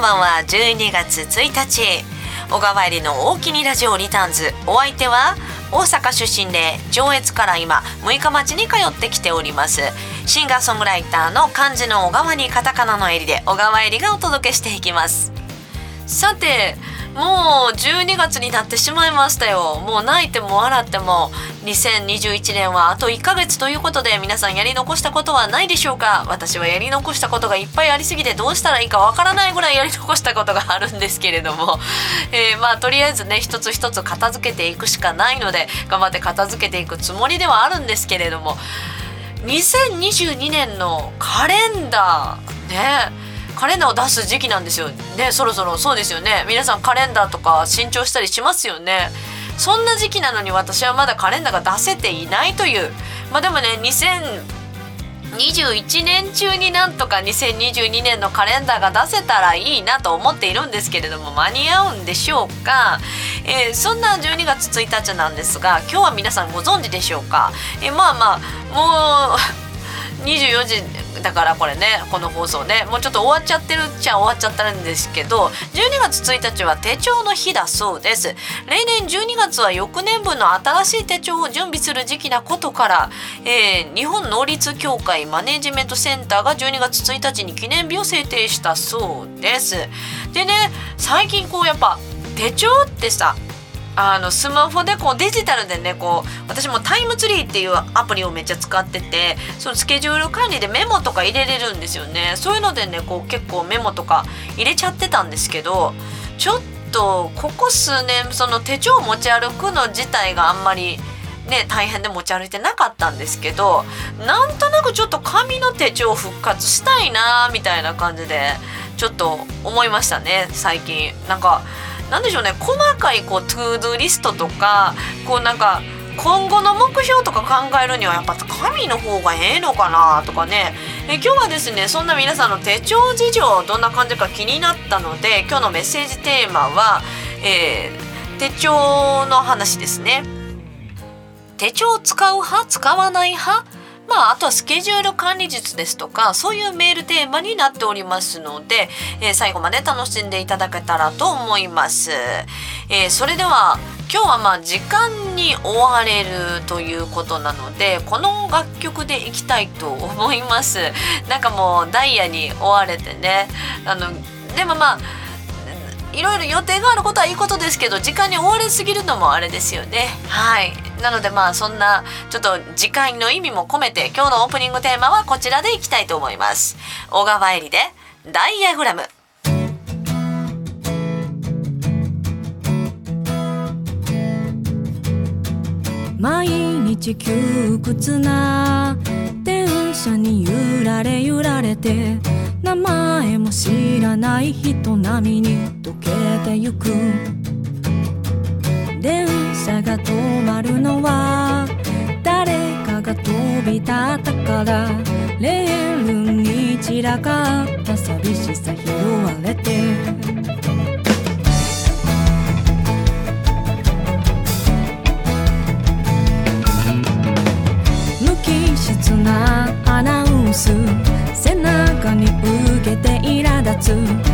んばんは。12月1日。小川入りの大きにラジオリターンズ。お相手は大阪出身で上越から今6日町に通ってきております。シンガーソングライターの漢字の小川にカタカナの襟で小川入りがお届けしていきます。さてもう12月になってしまいましたよ。もう泣いても笑っても2021年はあと1ヶ月ということで皆さんやり残したことはないでしょうか？私はやり残したことがいっぱいありすぎてどうしたらいいかわからないぐらいやり残したことがあるんですけれども、えー、まあとりあえずね一つ一つ片付けていくしかないので頑張って片付けていくつもりではあるんですけれども。2022年のカレンダーね。カレンダーを出す時期なんですよ。ねそろそろ。そうですよね。皆さんカレンダーとか新調したりしますよね。そんな時期なのに私はまだカレンダーが出せていないという。まあでもね2021年中になんとか2022年のカレンダーが出せたらいいなと思っているんですけれども間に合うんでしょうか、えー、そんな12月1日なんですが今日は皆さんご存知でしょうか、えー、まあまあもう24時だからこれねこの放送ね。もうちょっと終わっちゃってるっちゃ終わっちゃってるんですけど12月1日は手帳の日だそうです。例年12月は翌年分の新しい手帳を準備する時期なことから、えー、日本能率協会マネジメントセンターが12月1日に記念日を制定したそうです。でね最近こうやっぱ手帳ってさあのスマホでこうデジタルでねこう私もタイムツリーっていうアプリをめっちゃ使っててそのスケジュール管理でメモとか入れれるんですよね。そういうのでねこう結構メモとか入れちゃってたんですけどちょっとここ数年その手帳を持ち歩くの自体があんまりね大変で持ち歩いてなかったんですけどなんとなくちょっと紙の手帳復活したいなみたいな感じでちょっと思いましたね最近。なんか何でしょうね。細かいこうトゥードゥリストとかこうなんか今後の目標とか考えるにはやっぱ紙の方がええのかなとかね。え今日はですねそんな皆さんの手帳事情どんな感じか気になったので今日のメッセージテーマは、えー、手帳の話ですね。手帳使う派使わない派まあ、あとはスケジュール管理術ですとかそういうメールテーマになっておりますので、えー、最後まで楽しんでいただけたらと思います。えー、それでは今日はまあ時間に追われるということなのでこの楽曲でいきたいと思います。なんかもうダイヤに追われてねあのでもまあいろいろ予定があることはいいことですけど時間に追われすぎるのもあれですよねはいなのでまあそんなちょっと時間の意味も込めて今日のオープニングテーマはこちらでいきたいと思います。小川えりでダイヤグラム。毎日窮屈な電車に揺られ揺られて名前も知らない人並みに溶けてゆく。電車が止まるのは誰かが飛び立ったからレールに散らかった寂しさ拾われて。無機質なアナウンス背中に受けて苛立つ。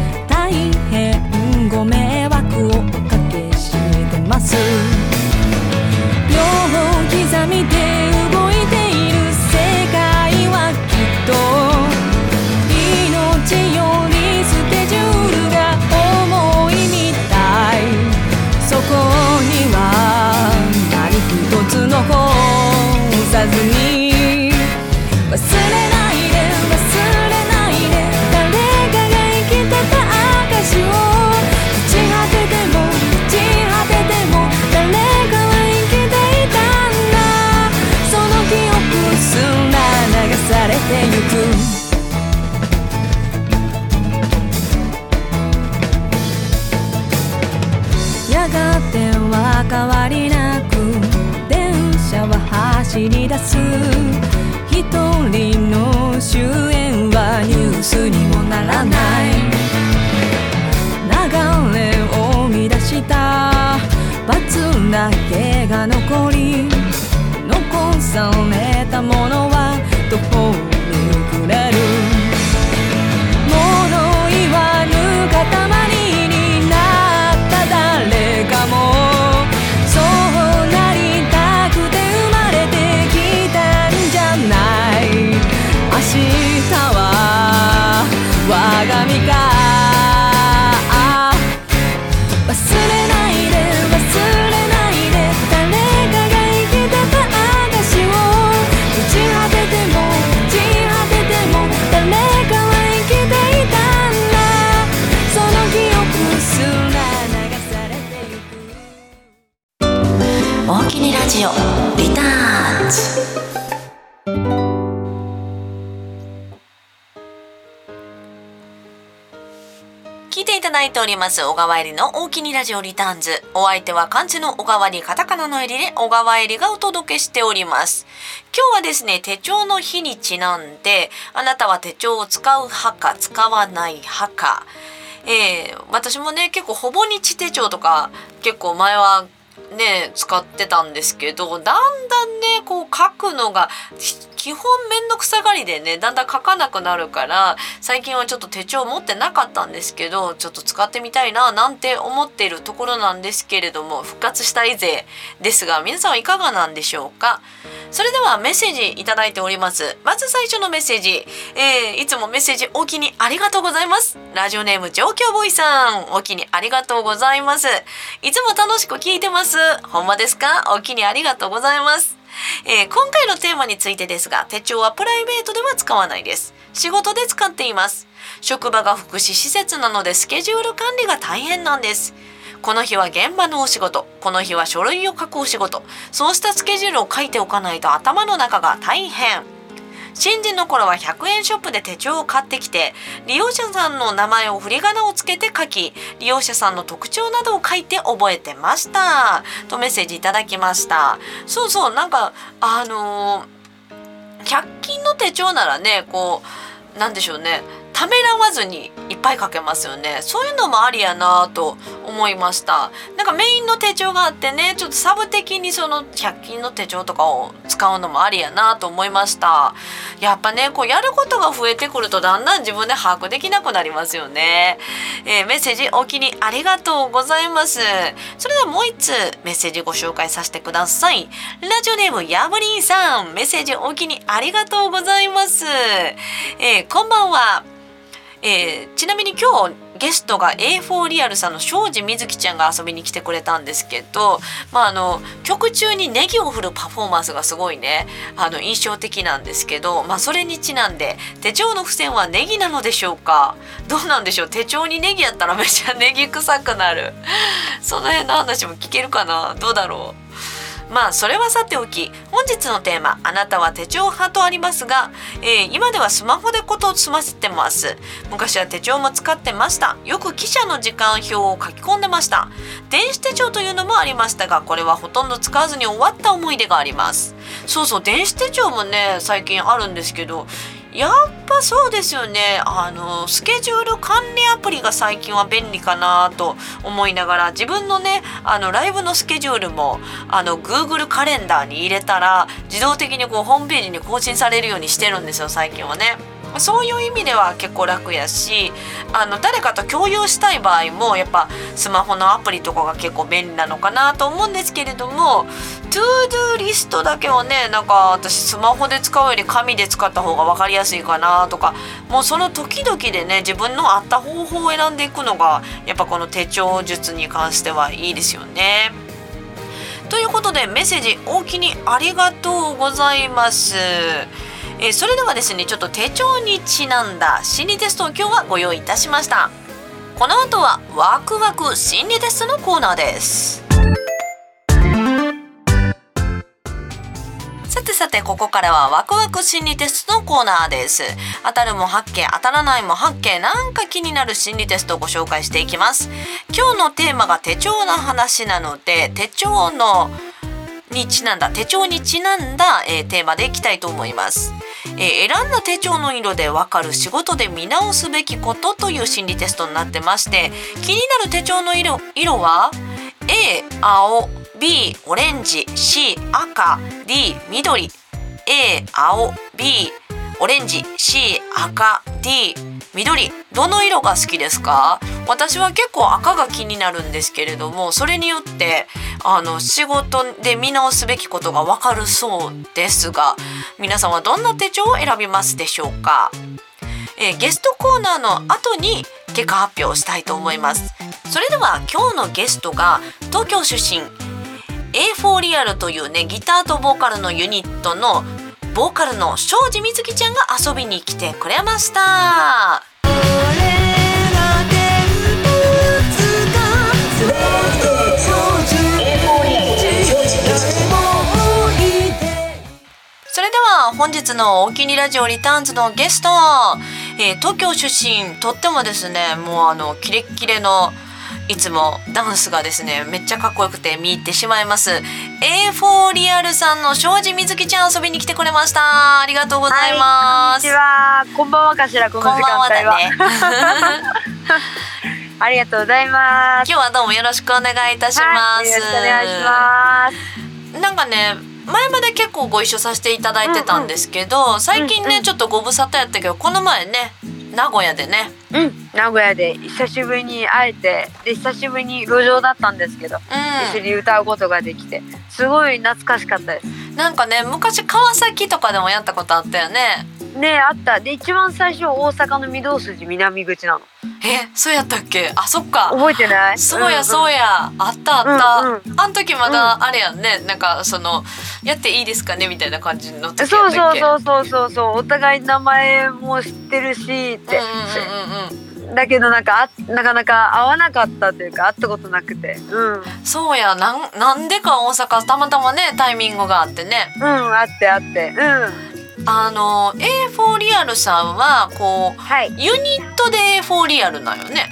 走り出す一人の終焉はニュースにもならない。流れを生み出した。罰だけが残り。残されたものはきにラジオ。リターンズ聞いていただいております小川入りの大きにラジオリターンズ。お相手は漢字の小川入りカタカナの入りで小川入りがお届けしております。今日はですね手帳の日にちなんであなたは手帳を使う派か使わない派か。えー、私もね結構ほぼ日手帳とか結構前はね使ってたんですけどだんだんねこう書くのが基本めんどくさがりでねだんだん書かなくなるから最近はちょっと手帳持ってなかったんですけどちょっと使ってみたいななんて思っているところなんですけれども復活したいぜですが皆さんはいかがなんでしょうか？それではメッセージいただいております。まず最初のメッセージ、えー、いつもメッセージお気にありがとうございます。ラジオネーム状況ボーイさんお気にありがとうございます。いつも楽しく聞いてます。ほんまですか？お気にありがとうございます。えー、今回のテーマについてですが手帳はプライベートでは使わないです。仕事で使っています。職場が福祉施設なのでスケジュール管理が大変なんです。この日は現場のお仕事。この日は書類を書くお仕事。そうしたスケジュールを書いておかないと頭の中が大変。新人の頃は100円ショップで手帳を買ってきて利用者さんの名前を振り仮名をつけて書き利用者さんの特徴などを書いて覚えてました。とメッセージいただきました。そうそうなんかあのー、100均の手帳ならねこうなんでしょうね。ためらわずにいっぱい書けますよね。そういうのもありやなと思いました。なんかメインの手帳があってねちょっとサブ的にその100均の手帳とかを使うのもありやなと思いました。やっぱねこうやることが増えてくるとだんだん自分で把握できなくなりますよね、えー、メッセージお気にありがとうございます。それではもう一通メッセージご紹介させてください。ラジオネームやぶりんさんメッセージお気にありがとうございます、えー、こんばんは。えー、ちなみに今日ゲストが A4 リアルさんの庄司瑞希ちゃんが遊びに来てくれたんですけど、まあ、あの曲中にネギを振るパフォーマンスがすごいね。あの印象的なんですけど、まあ、それにちなんで手帳の付箋はネギなのでしょうか？どうなんでしょう？手帳にネギやったらめっちゃネギ臭くなる。その辺の話も聞けるかな？どうだろう？まあそれはさておき本日のテーマ「あなたは手帳派」とありますが、えー、今ではスマホでことを済ませてます。昔は手帳も使ってました。よく記者の時間表を書き込んでました。電子手帳というのもありましたがこれはほとんど使わずに終わった思い出があります。そうそう電子手帳もね最近あるんですけどやっぱそうですよねあのスケジュール管理アプリが最近は便利かなと思いながら自分のねあのライブのスケジュールもあの Google カレンダーに入れたら自動的にこうホームページに更新されるようにしてるんですよ最近はね。そういう意味では結構楽やしあの誰かと共有したい場合もやっぱスマホのアプリとかが結構便利なのかなと思うんですけれどもトゥードゥーリストだけはねなんか私スマホで使うより紙で使った方が分かりやすいかなとかもうその時々でね自分の合った方法を選んでいくのがやっぱこの手帳術に関してはいいですよね。ということでメッセージおおきにありがとうございます。えー、それではですねちょっと手帳にちなんだ心理テストを今日はご用意いたしました。この後はワクワク心理テストのコーナーです。さてさてここからはワクワク心理テストのコーナーです。当たるも八景当たらないも八景なんか気になる心理テストをご紹介していきます。今日のテーマが手帳の話なので手帳のにちなんだ手帳にちなんだ、えー、テーマでいきたいと思います、えー、選んだ手帳の色でわかる仕事で見直すべきことという心理テストになってまして気になる手帳の色色は A 青 B オレンジ C 赤 D 緑。A 青 B オレンジ C 赤 D 緑どの色が好きですか？私は結構赤が気になるんですけれどもそれによってあの仕事で見直すべきことがわかるそうですが皆さんはどんな手帳を選びますでしょうか、えー、ゲストコーナーの後に結果発表したいと思います。それでは今日のゲストが東京出身 A4 リアルというねギターとボーカルのユニットのボーカルの庄司瑞希ちゃんが遊びに来てくれました。それでは本日のお気にラジオリターンズのゲスト、えー、東京出身とってもですねもうあのキレッキレのいつもダンスがですねめっちゃかっこよくて見入ってしまいます A4 リアルさんの庄司みずきちゃん遊びに来てくれましたありがとうございます、はい、こんにちは。こんばんはかしら、この時こんばんは。だね ありがとうございます。今日はどうもよろしくお願いいたします、はい、お願いします。なんかね前まで結構ご一緒させていただいてたんですけど、最近ね、うんうんちょっとご無沙汰やったけどこの前ね名古屋でね、うん、名古屋で久しぶりに会えて、で久しぶりに路上だったんですけど、一緒に歌うことができて、すごい懐かしかったです。うん、なんかね昔川崎とかでもやったことあったよねねえあった。で一番最初大阪の御堂筋南口なの。えそうやったっけ？あそっか。覚えてない？そうやそうや。や、あったあった、うんうん。あん時まだあれやんね、なんかそのやっていいですかね？みたいな感じの時やそうったっけ？そうそうそうそうそう。お互い名前も知ってるしって、うんうんうんうん。だけどなんかあなかなか会わなかったというか会ったことなくて。うん。うんそうや。なんなんでか大阪たまたまねタイミングがあってね。あってあって。うんあの A4 リアルさんはこうはい。ユニットで A4 リアルなんよね。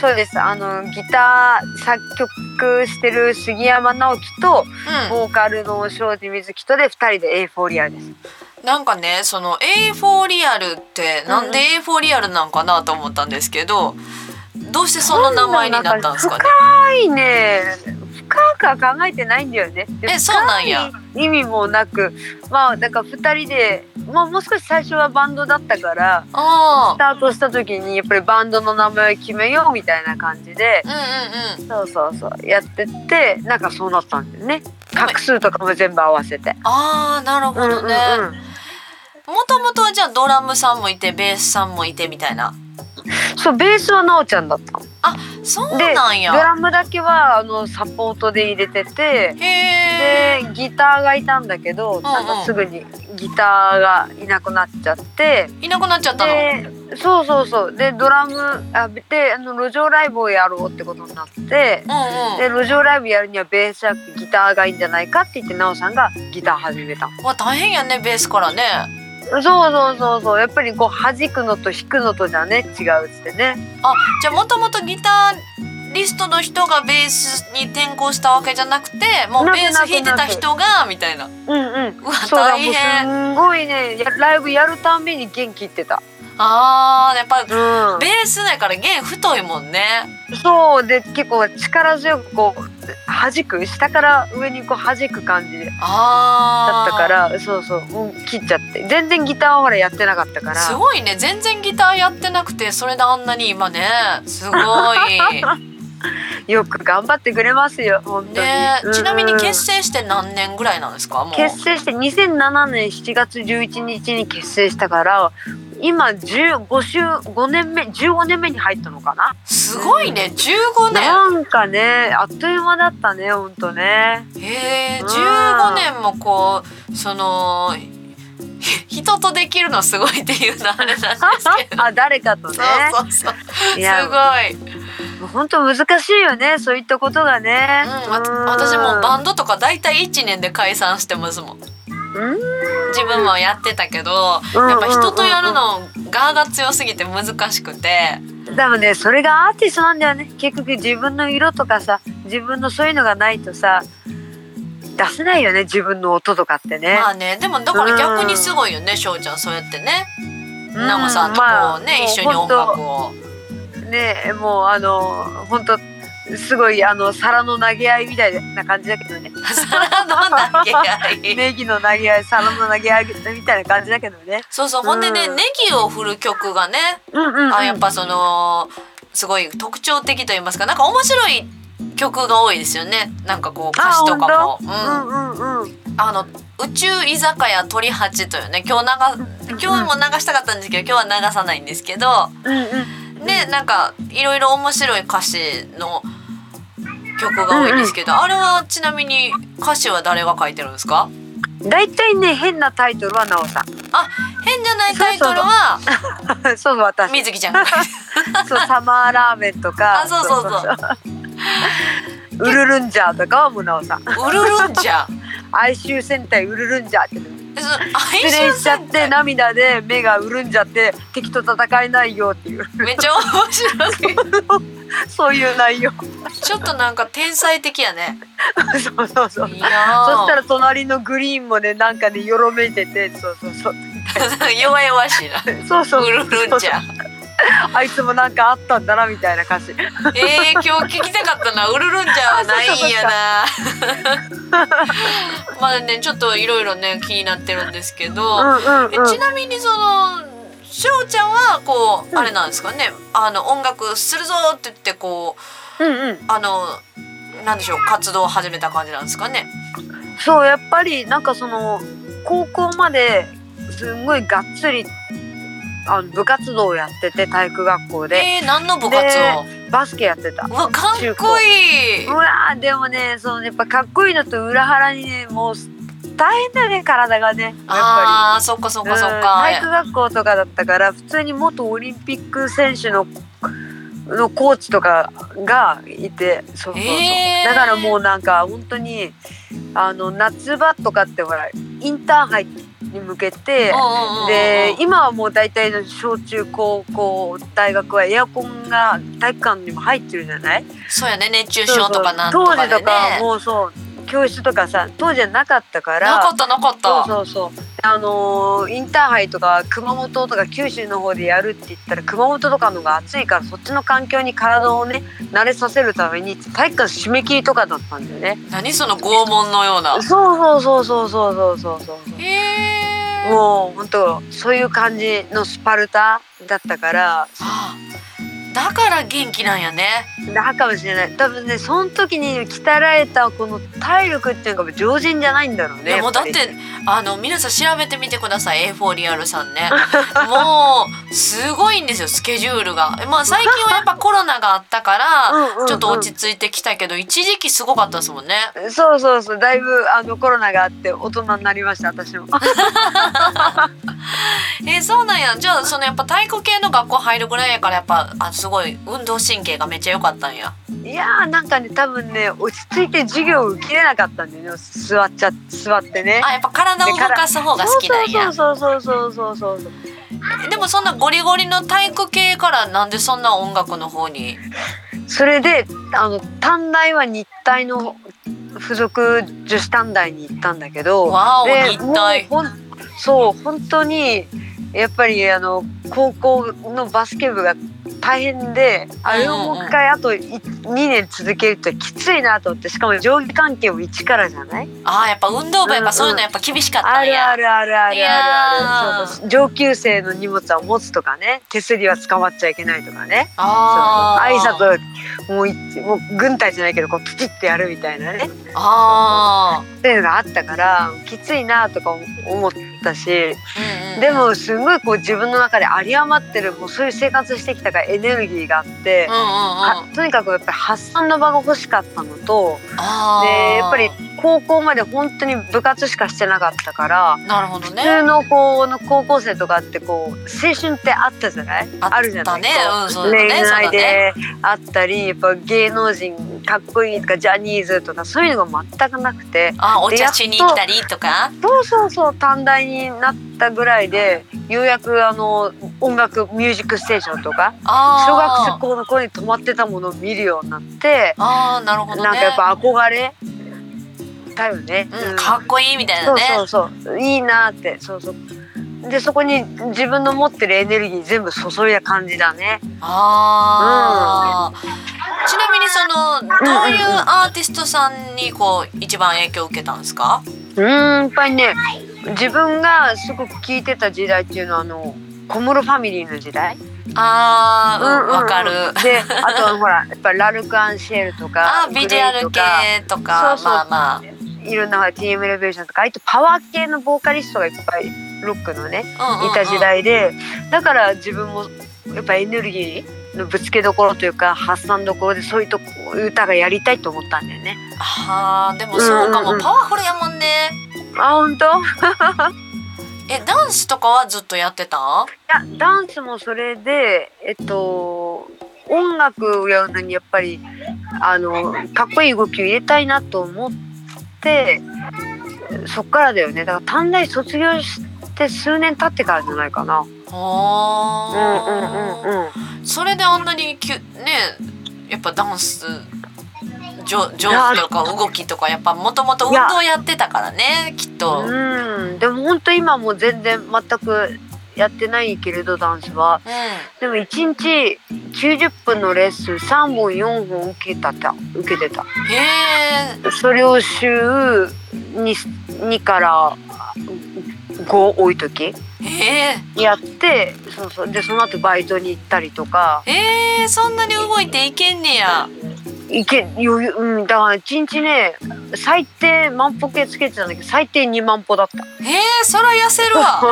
そうです。あのギター作曲してる杉山直樹とうボーカルの庄司瑞希とで二人で A4 リアルです。ん、なんかねその A4 リアルってなんで A4 リアルなんかなと思ったんですけどどうしてその名前になったんですかね？深いね深くは考えてないんだよねでえそうなんや意味もなくまあだから二人でまあもう少し最初はバンドだったからあスタートした時にやっぱりバンドの名前を決めようみたいな感じであ、うんうんうん。そうそうそうやってってなんかそうなったんだよね画数とかも全部合わせて。ああなるほどね。もともとはじゃあドラムさんもいてベースさんもいてみたいな。そうベースはなおちゃんだったのそうでなんや。ドラムだけはあのサポートで入れててへえ。でギターがいたんだけど、なんかすぐにギターがいなくなっちゃっていなくなっちゃったの？でそうそうそうでドラムあであの路上ライブをやろうってことになってうんで路上ライブやるにはベースじゃなくてギターがいいんじゃないかって言ってなおさんがギター始めた。わ大変やねベースからね。そうそうそうそうやっぱりこう弾くのと弾くのとじゃね違うってねあじゃあもともとギタリストの人がベースに転向したわけじゃなくてもうベース弾いてた人がみたいな。うんうんうわ大変。すんごいねやライブやるたんびに元気いってたあーやっぱうんベースだから弦太いもんね。そうで結構力強くこう弾く下から上にこう弾く感じだったからそうそうもう切っちゃって。全然ギターはほらやってなかったから。すごいね。全然ギターやってなくてそれであんなに今ねすごい。よく頑張ってくれますよ本当に、ねうんちなみに結成して何年ぐらいなんですか？もう。結成して2007年7月11日に結成したから今15週5年目15年目に入ったのかな？すごいね15年。なんかねあっという間だったねほんとねへえうん15年もこうそのひ人とできるのすごいっていうのはあれなんですけど。あ誰かとねそうそうそう。すごい。もうほんと難しいよねそういったことがね、うん、わ私もバンドとか大体1年で解散してますもん。うん自分もやってたけど、うんやっぱ人とやるの側が強すぎて難しくて。でもねそれがアーティストなんだよね結局自分の色とかさ自分のそういうのがないとさ出せないよね自分の音とかってね、まあね、でもだから逆にすごいよね、しょうちゃんそうやってね。うんナモさんとこうね、まあ一緒に音楽を。ねもうあの本当すごいあの皿の投げ合いみたいな感じだけどね。皿の投げ合い。ネギの投げ合い皿の投げ合いみたいな感じだけどね。そうそう、ほんでね、うん。ネギを振る曲がね、うんうん、うん、あ、やっぱその。すごい特徴的と言いますか、なんか面白い曲が多いですよね。なんかこう歌詞とかも。うん、うんうんうん。あの宇宙居酒屋鳥八というね今日流今日も流したかったんですけど今日は流さないんですけどうんうんねなんかいろいろ面白い歌詞の曲が多いんですけど、あれはちなみに歌詞は誰が書いてるんですか？大体ね変なタイトルはなおさん。変じゃないタイトルはそうそう。私。水木ちゃん そうサマーラーメンとか。あそうそうそう。ウルルンジャーとかはもうなおさん。ウルルンジャ哀愁戦隊ウルルンジャーって失恋愁しちゃって涙で目が潤んじゃって敵と戦えないよっていう。めっちゃ面白い。そういう内容。ちょっとなんか天才的やね。そうそうそう。そしたら隣のグリーンもねなんかねよろめいててそうそうそう。ら 弱々しいな。そうそう。うるるんちゃん あいつもなんかあったんだなみたいな歌詞えー、今日聞きたかったな。うるるんちゃんはないんやな。まあねちょっといろいろね気になってるんですけど、うんうんえうん。ちなみにそのしょうちゃんはこう、うん。あれなんですかね。あの音楽するぞって言ってこううんうん。あのなんでしょう活動を始めた感じなんですかね。そうやっぱりなんかその高校まですんごいがっつりあの部活動をやってて体育学校で。えー、何の部活を？バスケやってた。うわかっこいい。うわーでもねそのやっぱかっこいいのと裏腹にねもう大変だよね体がね。やっぱああそっかそっりかそっうんか。体育学校とかだったから普通に元オリンピック選手ののコーチとかがいてそうそうそう、へー。だからもうなんか本当にあの夏場とかってほらインターハイに向けてで今はもう大体の小中高校大学はエアコンが体育館にも入ってるじゃない？そうやね熱中症とかなんと当かでね。時とかもうそう教室とかさ当時はなかったからなかったなかった。そうそうそうあのーインターハイとか熊本とか九州の方でやるって言ったら熊本とかの方が暑いからそっちの環境に体をね慣れさせるために体育館締め切りとかだったんだよね何その拷問のような。そうそうそうそうそうそうそうそうへえ。もう本当そういう感じのスパルタだったから。だから元気なんやね。だかもしれない。多分ねその時に鍛れたこの体力っていうのが常人じゃないんだろうねいやもうだってあの皆さん調べてみてください A4 リアルさんね。もうすごいんですよスケジュールが。まあ最近はやっぱコロナがあったから ちょっと落ち着いてきたけど一時期すごかったですもんね。そうそうそう。だいぶあのコロナがあって大人になりました私も。えーそうなんや。じゃあそのやっぱ体育系の学校入るぐらいやからやっぱあすごい運動神経がめっちゃ良かったんや。いやーなんかね多分ね落ち着いて授業を受けれなかったんだよね座っちゃ座ってね。あやっぱ体を動かす方が好きなんや。そうそうそうそうそうそうそう。でもそんなゴリゴリの体育系からなんでそんな音楽の方に？それであの短大は日体の付属女子短大に行ったんだけどわおで日体。そう本当にやっぱりあの高校のバスケ部が大変であれをもう一回あと2年続けるときついなと思ってしかも上下関係も一からじゃない？あーやっぱ運動部やっぱそういうのやっぱ厳しかったんや、あるあるあるあるある。そうそう。上級生の荷物は持つとかね。手すりは捕まっちゃいけないとかね。あ挨ー拶もういもう軍隊じゃないけどこうピチッてやるみたいなね。あっていうのがあったからきついなとか思ったしー、うんうん、でもすごいこう自分の中で有り余ってるもうそういう生活してきたからエネルギーがあってうん、うんうん。はとにかくやっぱり発散の場が欲しかったのとでやっぱり高校まで本当に部活しかしてなかったからなるほどね。普通のこうの高校生とかってこう青春ってあったじゃない？あるじゃない？うんこそうだね。恋愛であったりやっぱ芸能人かっこいいとかジャニーズとかそういうのが全くなくて。あお茶しに来たりとか？そうそうそう短大になったぐらいでようやくあの音楽ミュージックステーションとか小学校の頃に止まってたものを見るようになってあーなるほどね。なんかやっぱ憧れだよね。うん、かっこいいみたいなそうねそうそう。いいなって。そうそう。でそこに自分の持ってるエネルギー全部注いだ感じだね。あー、ちなみにそのどういうアーティストさんにこう一番影響を受けたんですか？うーんやっぱりね自分がすごく聴いてた時代っていうのはあの小室ファミリーの時代。あーうんうんうん。わ、かる。であとはほらやっぱりラルク・アンシェルとか あービジュアル系とかそうそうまあまあいろんな TM レベーションとか。ああいったパワー系のボーカリストがいっぱいロックのねいた時代でだから自分もやっぱエネルギーのぶつけどころというか発散どころでそういうとこ歌がやりたいと思ったんだよね。あーでもそうかも、うんうんうん。パワフルやもんね。あ本当？い えダンスとかはずっとやってた？やダンスもそれでえっと音楽をやるのにやっぱりあのかっこいい動きを入れたいなと思ってそっからだよね。だから短大卒業して数年経ってからじゃないかな。うんうんあうんうん。それであんなにきゅねやっぱダンス上上手とか動きとかやっぱもともと運動やってたからねきっと。うん。うんでも本当今もう全然全くやってないけれどダンスは。でも1日90分のレッスン3本4本受けたた受けてた。へえそれを週 2, 2から5多い時？やってそうそう。でその後バイトに行ったりとか。えー、そんなに動いていけんねや。いけ余裕うん。だから1日ね最低万歩計つけてたんだけど最低2万歩だった。えー、そら痩せるわ。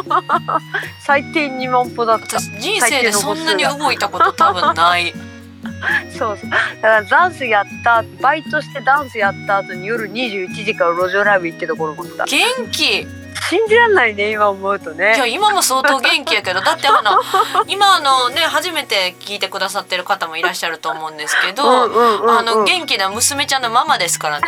最低2万歩だった。私人生でそんなに動いたこと多分ない。そうそう。だからダンスやったバイトしてダンスやった後に夜21時から路上ライブ行ってところもった。元気。い信じらんないね今思うとねや今も相当元気やけどだってあの 今あのね初めて聞いてくださってる方もいらっしゃると思うんですけど。うんうんうんうんあの元気な娘ちゃんのママですからね。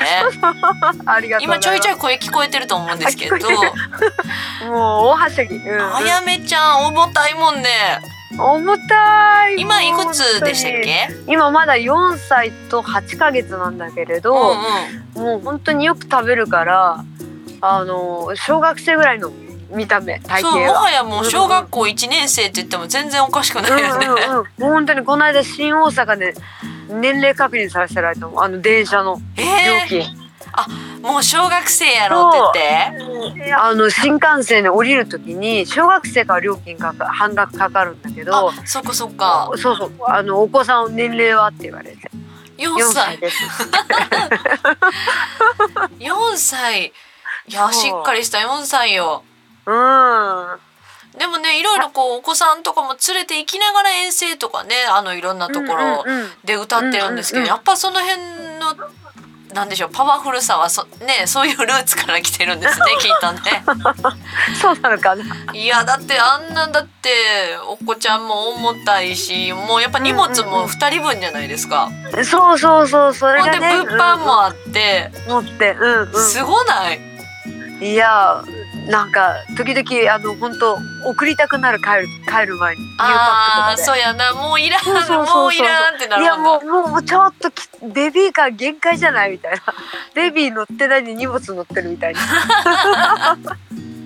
ありがとう今ちょいちょいい声聞こえてると思うんですけど、もう大はしゃぎ、うんうんあやめちゃん重たいもんね。重たい今いくつでしたっけ？今まだ4歳と8ヶ月なんだけれうんど、うん。もう本当によく食べるからあの小学生ぐらいの見た目体型そうもが。はやもう小学校1年生って言っても全然おかしくないよね。うんうんうん、もう本当にこの間新大阪で年齢確認させてられたもんあの電車の料え金、ー、もう小学生やろって言って？あの新幹線で降りる時に小学生から料金かか半額かかるんだけどあ、そっかそっか。そうそうあのお子さん年齢はって言われて4 4歳歳。です 4歳。いや、しっかりした4歳よ。うん。でもね、いろいろこう、お子さんとかも連れて行きながら遠征とかね、あの、いろんなところで歌ってるんですけど、やっぱその辺の、なんでしょう、パワフルさはそ、ね、そういうルーツから来てるんですね、きっとね。そうなのかな。いや、だってあんなんだって、お子ちゃんも重たいし、もうやっぱ荷物も2人分じゃないですか。そうそうそうそれがね。物販もあって、うん。持ってうんうすごない？んいやなんか時々あの本当送りたくなる帰る帰る前にああそうやな。もういらんそうそうそうそう。もういらんってないるやもうもうちょっときベビーカー限界じゃないみたいな。ベビー乗ってないのに荷物乗ってるみたいな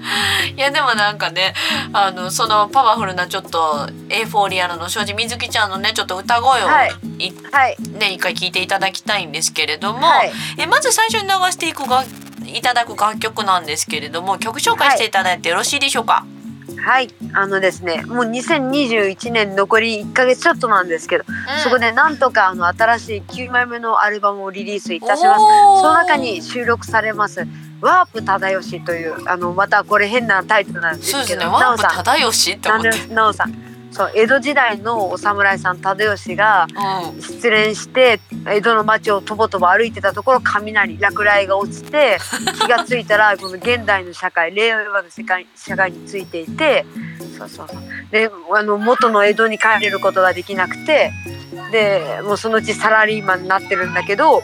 いやでもなんかねあのそのパワフルなちょっとエーフォーリアルの庄司みずきちゃんのねちょっと歌声を、はい。いはい。ね一回聞いていただきたいんですけれども、はい。えまず最初に流していくがいただく楽曲なんですけれども曲紹介していただいてよろしいでしょうか？はいあのですねもう2021年残り1ヶ月ちょっとなんですけど、うん。そこでなんとかあの新しい9枚目のアルバムをリリースいたします。その中に収録されますワープ忠義というあのまたこれ変なタイトルなんですけどワープ忠義って思って、ななおさんそう江戸時代のお侍さん忠義がうん、失恋して江戸の町をとぼとぼ歩いてたところ雷落雷が落ちて気がついたら この現代の社会令和の世界社会についていてそうそうそう。であの元の江戸に帰れることができなくてでもうそのうちサラリーマンになってるんだけど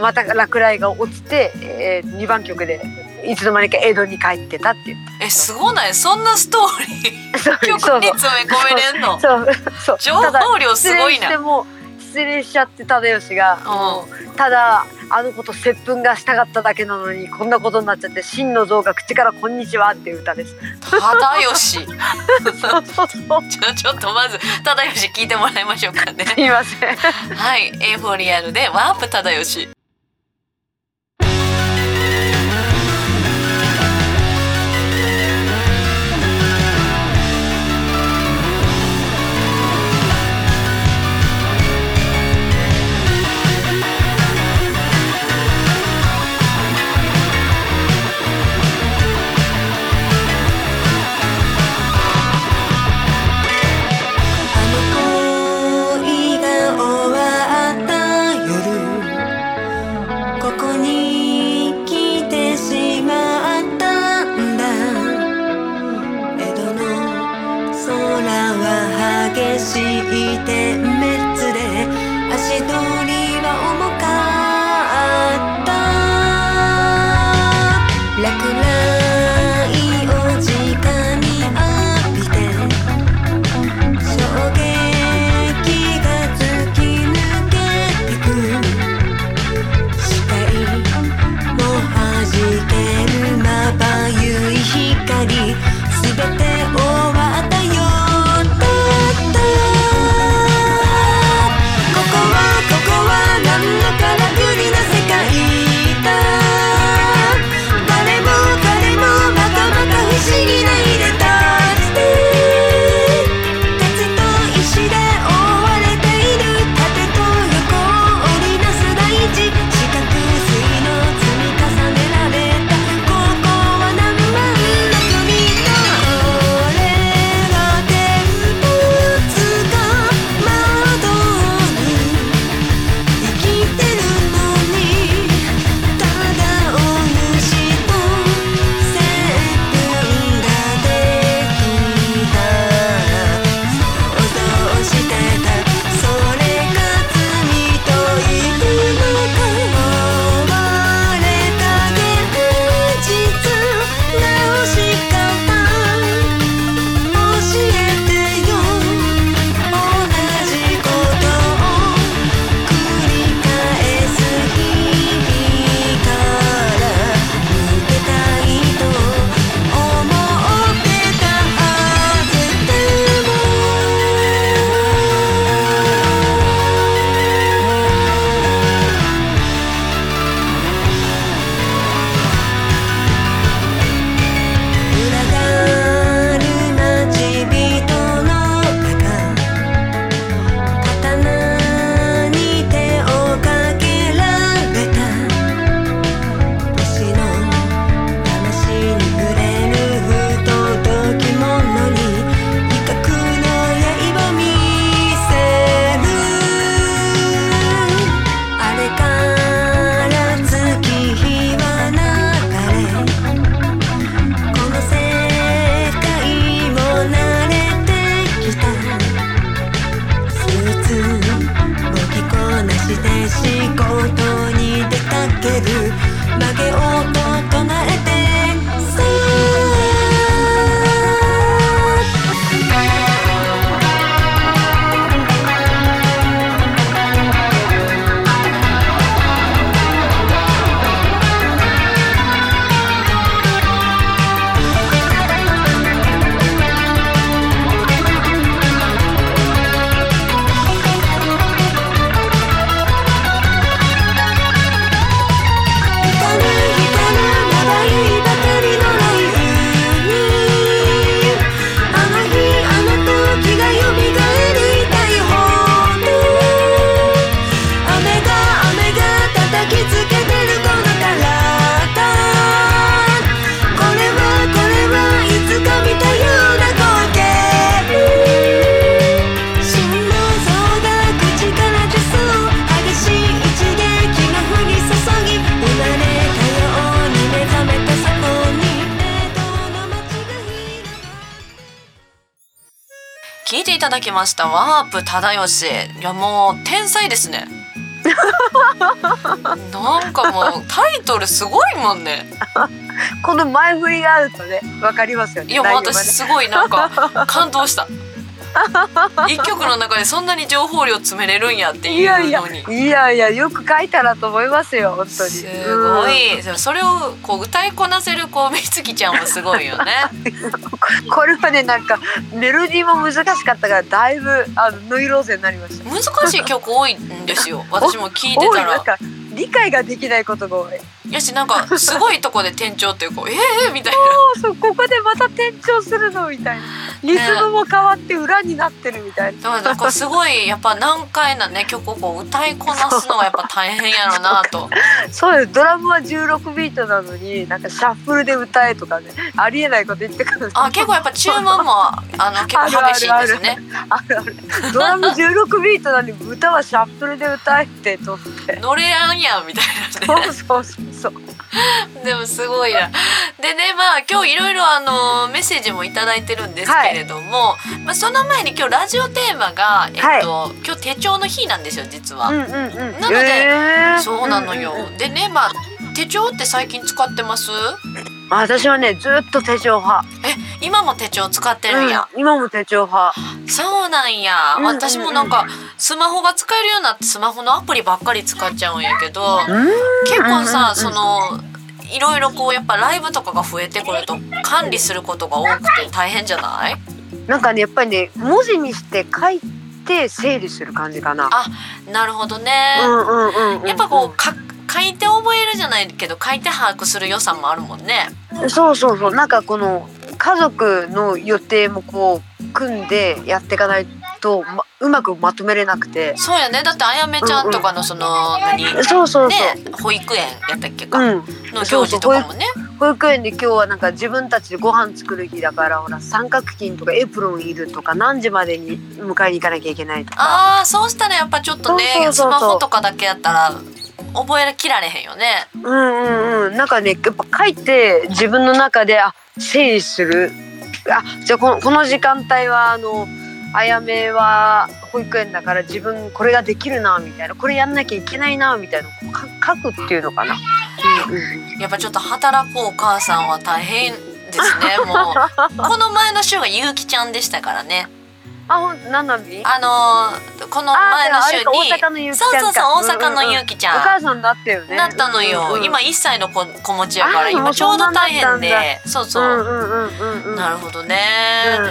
また落雷が落ちて、え2番曲でいつの間にか江戸に帰ってたっていう。えすごない？そんなストーリー。曲に詰め込めれんの？そうそう。情報量すごいな。失恋しても失恋しちゃって忠義が、うただあの子と接吻がしたかっただけなのにこんなことになっちゃって真の像が口から「こんにちは」っていう歌です。忠義 そうそうそう。ちょちょっとまず忠義聞いてもらいましょうかね。すいません。はい、エーフォーリアルでワープ忠義。だきました。ワープ忠義いやもう天才ですね。なんかもうタイトルすごいもんね。この前振りがあるとねわかりますよね。いやね。私すごいなんか感動した 一曲の中でそんなに情報量詰めれるんやっていういやいやのにいやいやよく書いたなと思いますよ本当に。すごい、でもそれをこう歌いこなせるこう美月ちゃんもすごいよね。う んこれはねなんかメロディーも難しかったからだいぶあのノイローゼになりました。難しい曲多いんですよ。私も聞いてたら。多いなんか理解ができないことが多いやしなんかすごいとこで転調っていうかええー、みたいな。そうここでまた転調するのみたいな。リズムも変わって裏になってるみたいな。だからなんかすごいやっぱ難解なね曲をこう歌いこなすのがやっぱ大変やろなと。そうですドラムは16ビートなのになんかシャッフルで歌えとかねありえないこと言ってくる。あ結構やっぱ注文もあの結構激しいんですね。あるある。ドラム16ビートなのに歌はシャッフルで歌えってとって。乗れやんやんみたいなね。そうそうそうそうでもすごいな。でねまあ今日いろいろあのメッセージもいただいてるんですけれども、まあその前に今日ラジオテーマがえっと、今日手帳の日なんですよ実は。うんうんうんなのでえーそうなのよ。うんうんうんでねまあ手帳って最近使ってます？私はねずっと手帳派え今も手帳使ってるんや。うん今も手帳派そうなんや。うんうんうん私もなんかスマホが使えるようになってスマホのアプリばっかり使っちゃうんやけど。結構さそのいろいろこうやっぱライブとかが増えてくると管理することが多くて大変じゃない？なんかねやっぱりね文字にして書いて整理する感じかな。あなるほどね、うんうんうんうん。やっぱこうか書いて覚えるじゃないけど書いて把握する良さもあるもんね。そうそうそう。なんかこの家族の予定もこう組んでやっていかないと、ま、うまくまとめれなくて。そうやね。だってあやめちゃんとかのその、何ねそうそうそう。保育園やったっけか、うん、の行事とかもね。保育園で今日はなんか自分たちでご飯作る日だからほら三角巾とかエプロンいるとか何時までに迎えに行かなきゃいけないとか。ああそうしたらやっぱちょっとねスマホとかだけやったら覚えきられへんよね。うんうんうん。なんかねやっぱ書いて自分の中であ整理する。あじゃあこのこの時間帯はあのあやめは保育園だから自分これができるなみたいな。これやんなきゃいけないなみたいな。書くっていうのかな。うんうんやっぱちょっと働くお母さんは大変ですねもう。この前の週がゆうきちゃんでしたからねあほん何なんであのーこの前の週に大阪のゆうきちゃんか。そうそうそう大阪のゆうきちゃん,、お母さんだったよね。なったのよ、うんうん今1歳の子子持ちやからあ今ちょうど大変で。そうそう、う。んうんうんうんうん。なるほどね、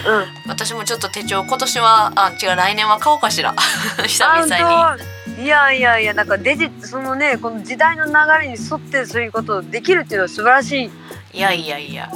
うんうん。私もちょっと手帳今年はあ違う来年は買おうかしら。久々に。いやいやいやなんかデジそのねこの時代の流れに沿ってそういうことできるっていうのは素晴らしい。いやいやいや、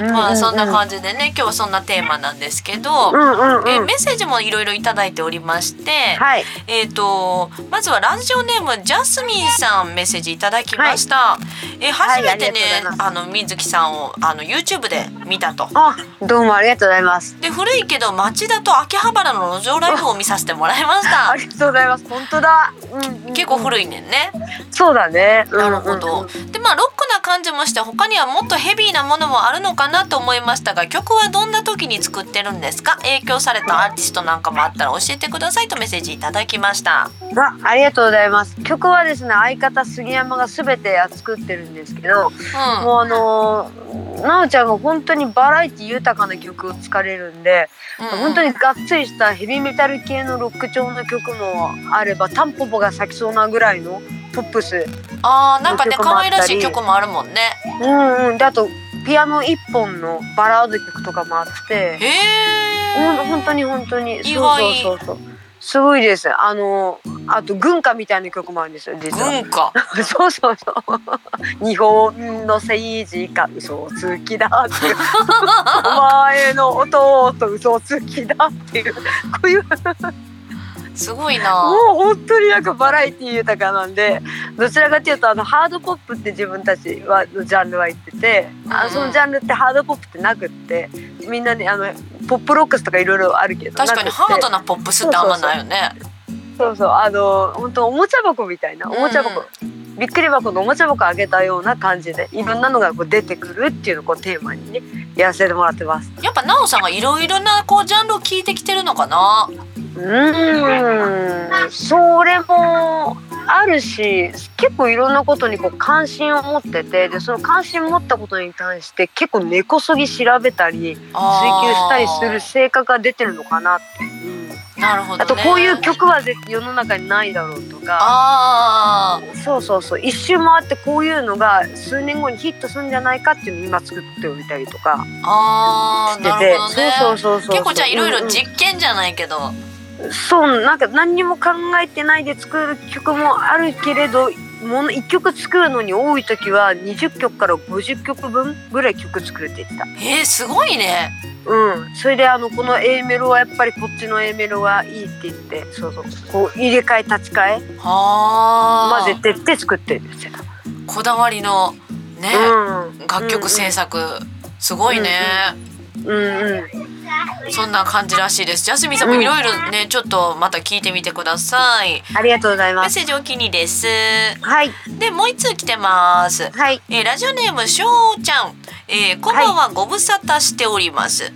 うんまあそんなじ。感じでね今日はそんなテーマなんですけど、うんうんうん。えメッセージもいろいろいただいておりまして、はい。えー、とまずはラジオネームジャスミンさんメッセージいただきました、えー初めてね、はいあの水木さんをあの YouTube で見たとあどうもありがとうございます。で古いけど町田と秋葉原の路上ライブを見させてもらいました ありがとうございます。本当だ。うんうんうん結構古いねんね、そうだね。なるほど、でまあロックな感じもして他にはもっとヘビーなものもあるのかなと思いましたが曲はどんな時に作ってるんですか？影響されたアーティストなんかもあったら教えてくださいとメッセージいただきました。あありがとうございます。曲はですね相方杉山がすべて作ってるんですけど、うん。もうあのーなおちゃんが本当にバラエティ豊かな曲を使れるんで、うん本当にがっつりしたヘビメタル系のロック調の曲もあればタンポポが咲きそうなぐらいのポップスあーなんかね可愛らしい曲もあるもんね。うんうんであとピアノ一本のバラード曲とかもあってへえ本当に本当に。意そう外そうそうそう。すごいです。あのあと軍歌みたいな曲もあるんですよ実は。文化 そうそうそう。日本の政治家嘘つきだっていう。お前の弟嘘つきだっていう。こういうすごいな。もう本当になんかバラエティ豊かなんでどちらかというとあのハードポップって自分たちはのジャンルは言ってて、あうんうん。そのジャンルってハードポップってなくってみんなねあのポップロックスとかいろいろあるけど確かにハードなポップスってあんまないよね。そうそうあの本当おもちゃ箱みたいなおもちゃ箱、びっくり箱のおもちゃ箱開けたような感じでいろんなのがこう出てくるっていうのをこうテーマにねやらせてもらってます。やっぱなおさんがいろいろなこうジャンルを聞いてきてるのかな。うーんそれもあるし結構いろんなことにこう関心を持っててでその関心を持ったことに対して結構根こそぎ調べたり追求したりする性格が出てるのかなって。う。んなるほど、ね、あとこういう曲はぜ世の中にないだろうとか。あそうそうそう。一周回ってこういうのが数年後にヒットするんじゃないかっていうのを今作っておいたりとか。してて。るほどね。そうそうそうそう。結構じゃあいろいろうんうん。実験じゃないけど、そうなんか何にも考えてないで作る曲もあるけれどもの1曲作るのに多い時は20曲から50曲分ぐらい曲作るって言ってた。えー、すごいね。うん、それであのこの A メロはやっぱりこっちの A メロがいいって言ってそうそう。こう入れ替え立ち替えはあ混ぜてって作ってるんですよ。こだわりのね、うん、楽曲制作、すごいね、うんうんそんな感じらしいです。ジャスミンさんもいろいろね、ちょっとまた聞いてみてください。ありがとうございメッます。セージお気にです。はい。でもう一通来てます。はい。えーラジオネームしょうちゃん、えーこんばんはご無沙汰しております、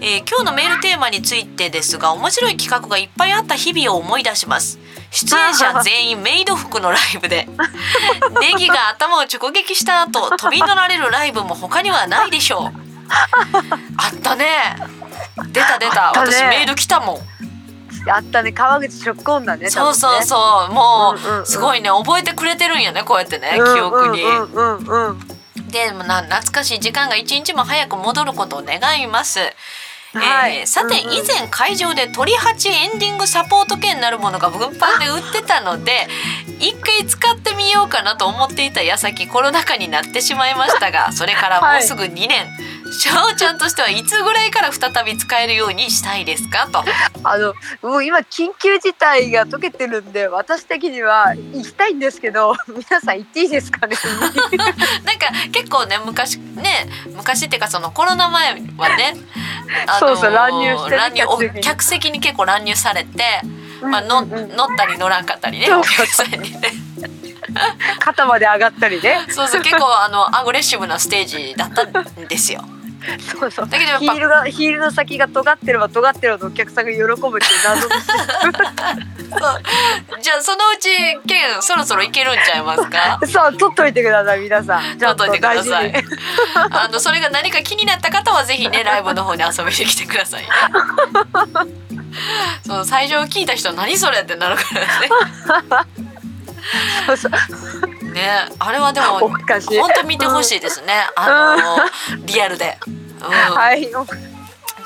えー今日のメールテーマについてですが面白い企画がいっぱいあった日々を思い出します。出演者全員メイド服のライブで。ネギが頭を直撃した後飛び乗られるライブも他にはないでしょうあったね。出た出た。ね。私メール来たもん。あったね。川口ショックオンだね。そうそうう。そう。もうんうんうん。うすごいね。覚えてくれてるんやねこうやってね記憶に。うんうん。うんうん。でもな懐かしい時間が一日も早く戻ることを願います。はい。えーさてうんうん。以前会場で鳥八エンディングサポート券なるものが物販で売ってたので一回使ってみようかなと思っていた矢先コロナ禍になってしまいましたがそれからもうすぐ2年、しょうちゃんとしてはいつぐらいから再び使えるようにしたいですか？と。あのもう今緊急事態が解けてるんで私的には行きたいんですけど 皆さん行っていいですかね？なんか結構ね昔ね昔っていうかそのコロナ前はね、そうそう乱入してね乱入お客席に結構乱入されて、まあ、のうんうんうん。乗ったり乗らんかったりねお客さんにね 肩まで上がったりね。そうそう結構あのアグレッシブなステージだったんですよ。そうそう。だけどやっぱヒールがヒールの先が尖ってれば尖ってるほどお客さんが喜ぶっていう謎の そうじゃあそのうち剣そろそろいけるんちゃいますか？そう取っといてください皆さん。取っといてくださいあのそれが何か気になった方はぜひねライブの方に遊びに来てくださいね。そう最初聞いた人何それってなるからね。そうそうねあれはでも。本当見てほしいですね。あのリアルで。うん、はい。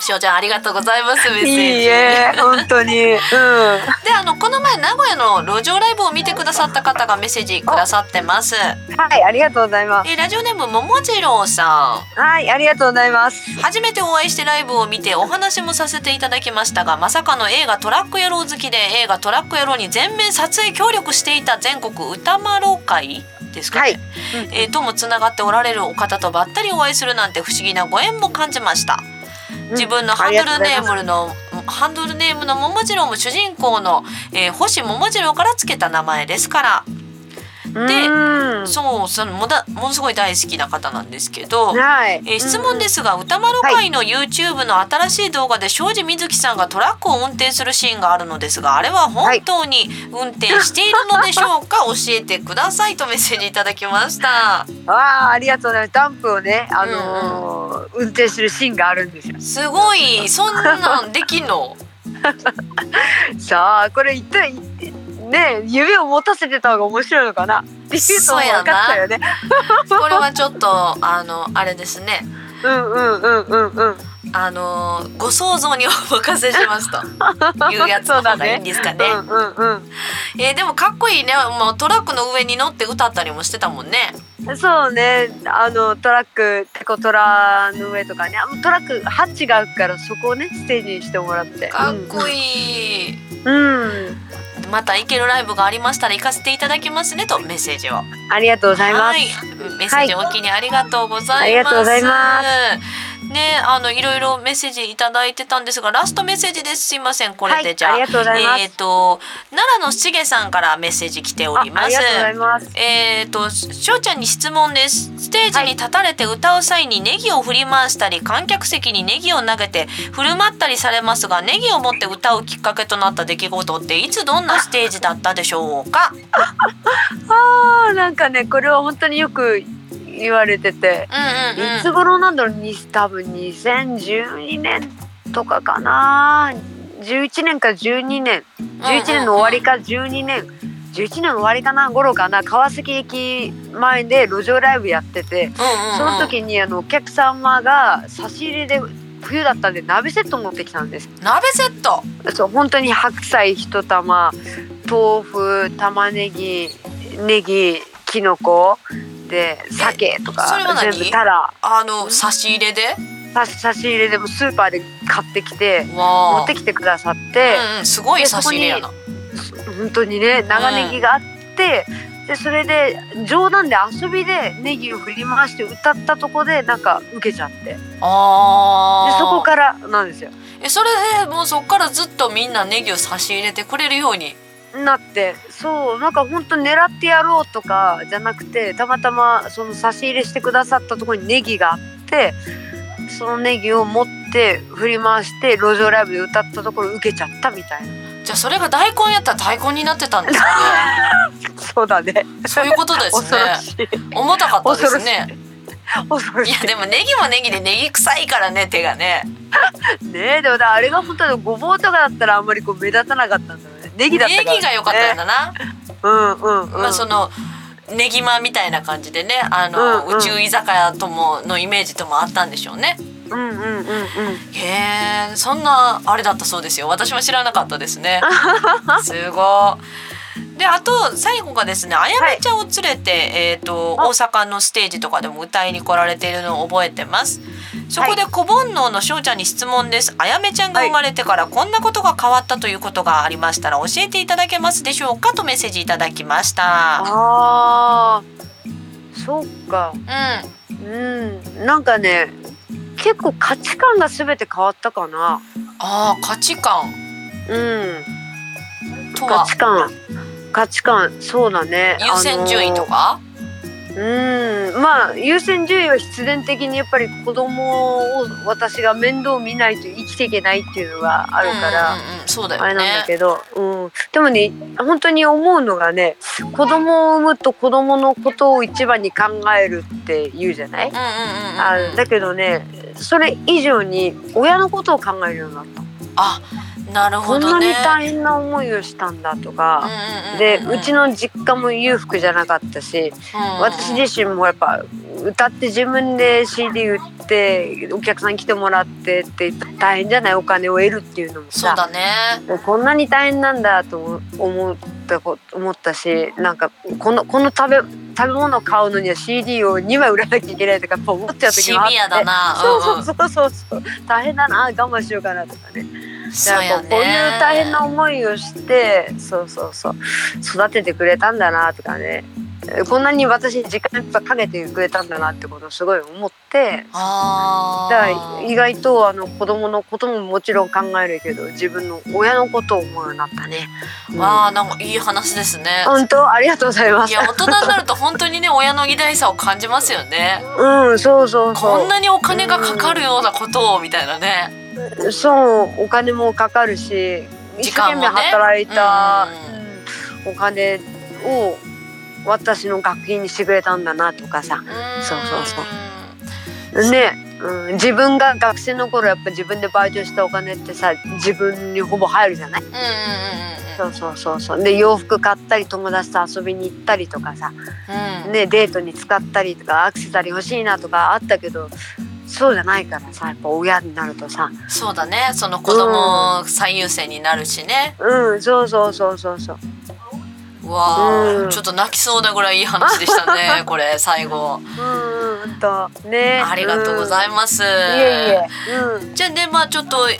いしおちゃんありがとうございますメッセージ。いえ本当に。うん。であのこの前名古屋の路上ライブを見てくださった方がメッセージくださってます。はいありがとうございます。えラジオネームももじろうさはいありがとうございます。ん。初めてお会いしてライブを見てお話もさせていただきましたがまさかの映画トラック野郎好きで映画トラック野郎に全面撮影協力していた全国歌丸会？ですかね。はい。えーともつながっておられるお方とばったりお会いするなんて不思議なご縁も感じました。自分のハンドルネームのハンドルネームの桃次郎も主人公の、えー星桃次郎からつけた名前ですから、ムでうんそうそのもだものすごい大好きな方なんですけど、はい。えー質問ですが、歌丸会の YouTube の新しい動画で庄司瑞希さんがトラックを運転するシーンがあるのですがあれは本当に運転しているのでしょうか、教えてくださいとメッセージいただきましたうん。ああありがとうございます。ダンプをねあのー運転するシーンがあるんですよ。すごいそんなんできんの？さあこれ一体ね夢を持たせてた方が面白いのかなっていうのも分かったよね。これはちょっとあのあれですねうんうんうんうんうん。あのご想像にお任せしますと いうやつの方がいいんですかね。うんうんうん。えーでもかっこいいねもうトラックの上に乗って歌ったりもしてたもんね。そうねあのトラックテコトラの上とかねあのトラックハッチがあるからそこをねステージにしてもらってかっこいい。うん、また行けるライブがありましたら行かせていただきますねとメッセージを。ありがとうございます、はい、メッセージお気にありがとうございます。ありがとうございまねあのいろいろメッセージいただいてたんですがラストメッセージです。すいません。これで、はいじゃあ。ありがとうございます。えっ、と奈良のしげさんからメッセージ来ております。あありがとうございます。えー、としょうちゃんに質問です。ステージに立たれて歌う際にネギを振り回したり観客席にネギを投げて振る舞ったりされますがネギを持って歌うきっかけとなった出来事っていつどんなステージだったでしょうか？あーなんかねこれは本当によく言われてて、うんうんうん。いつ頃なんだろう？に多分2012年とかかな。11年か12年。11年の終わりか12年。11年の終わりかな。頃かな。川崎駅前で路上ライブやってて。うんうんうん。その時にあのお客様が差し入れで冬だったんで鍋セット持ってきたんです。鍋セット？そう本当に白菜一玉豆腐玉ねぎネギきのこで鮭とかそれは何？全部たら。あの差し入れで？差差し入れでもスーパーで買ってきて持ってきてくださって、うんうん、すごい差し入れやな。本当にね長ネギがあって、でそれで冗談で遊びでネギを振り回して歌ったとこでなんか受けちゃって。であー。そこからなんですよ。えそれでもうそっからずっとみんなネギを差し入れてくれるようになってそうなんか本当狙ってやろうとかじゃなくてたまたまその差し入れしてくださったところにネギがあってそのネギを持って振り回して路上ライブで歌ったところ受けちゃったみたいな。じゃあそれが大根やったら大根になってたんですかね。そうだね。そういうことです恐ろねしい。重たかったですね。恐ろしい。いやでもネギもネギでネギ臭いからね手がね。ねえでもだあれが本当にごぼうとかだったらあんまりこう目立たなかったんだよねネギだったから、ネギが良かったんだな、うんうんうん、まあそのネギマみたいな感じでねあの、うんうん。宇宙居酒屋とものイメージともあったんでしょうね。うんうんうんうん。へえそんなあれだったそうですよ。私も知らなかったですね。すごいであと最後がですねあやめちゃんを連れて、えー、とあ。大阪のステージとかでも歌いに来られているのを覚えてます。そこで小煩悩のしょうちゃんに質問です。あやめちゃんが生まれてからこんなことが変わったということがありましたら教えていただけますでしょうか？とメッセージいただきました。あーそうか。うん。うん。なんかね結構価値観が全て変わったかな。あー価値観。うん。価値観価値観そうだね。優先順位とか、うん。まあ優先順位は必然的にやっぱり子供を私が面倒見ないと生きていけないっていうのがあるから、うんうんうん、そうだあれなんだけど、うん、でもね本当に思うのがね子供を産むと子供のことを一番に考えるって言うじゃない、うんうんうんうんあだけどねそれ以上に親のことを考えるようになった。あなるこんなにほどね。大変な思いをしたんだとか、でうちの実家も裕福じゃなかったし、私自身もやっぱ歌って自分で CD 売ってお客さん来てもらってって大変じゃない？お金を得るっていうのもさ。そうだね。こんなに大変なんだと思ったこ思ったしなんかこのこの食べ食べ物を買うのには CD を2枚売らなきゃいけないとかやっぱ思っちゃう時シもあって。ビアだな。そううんそうそうそう。大変だな。我慢しようかなとかね。そうこういう大変な思いをしてそうそうそう。育ててくれたんだなとかねこんなに私に時間いっぱいかけてくれたんだなってことをすごい思ってあ意外とあの子供のことももちろん考えるけど自分の親のことを思うようになったね。うんわあなんかいい話ですね。本当？ありがとうございます。いや大人になると本当にね親の偉大さを感じますよね。うんそうそうそう。こんなにお金がかかるようなことをみたいなね。そうお金もかかるし一生懸命働いた、うんお金を私の学費にしてくれたんだなとかさ。そうそうそう。ね、うん、自分が学生の頃やっぱ自分でバイトしたお金ってさ自分にほぼ入るじゃない？うんうんうんそうそうそうそう。で洋服買ったり友達と遊びに行ったりとかさ、うん。うん。ね、デートに使ったりとかアクセサリー欲しいなとかあったけどそうじゃないからさやっぱ親になるとさ。そうだね。その子供最優先になるしね。うんそうそうそうそうそううわあ、うん。ちょっと泣きそうなぐらいいい話でしたね。これ最後。うんうん本当ね。ありがとうございまます。す、いえいえ、うん、じゃあねまあちょっとね、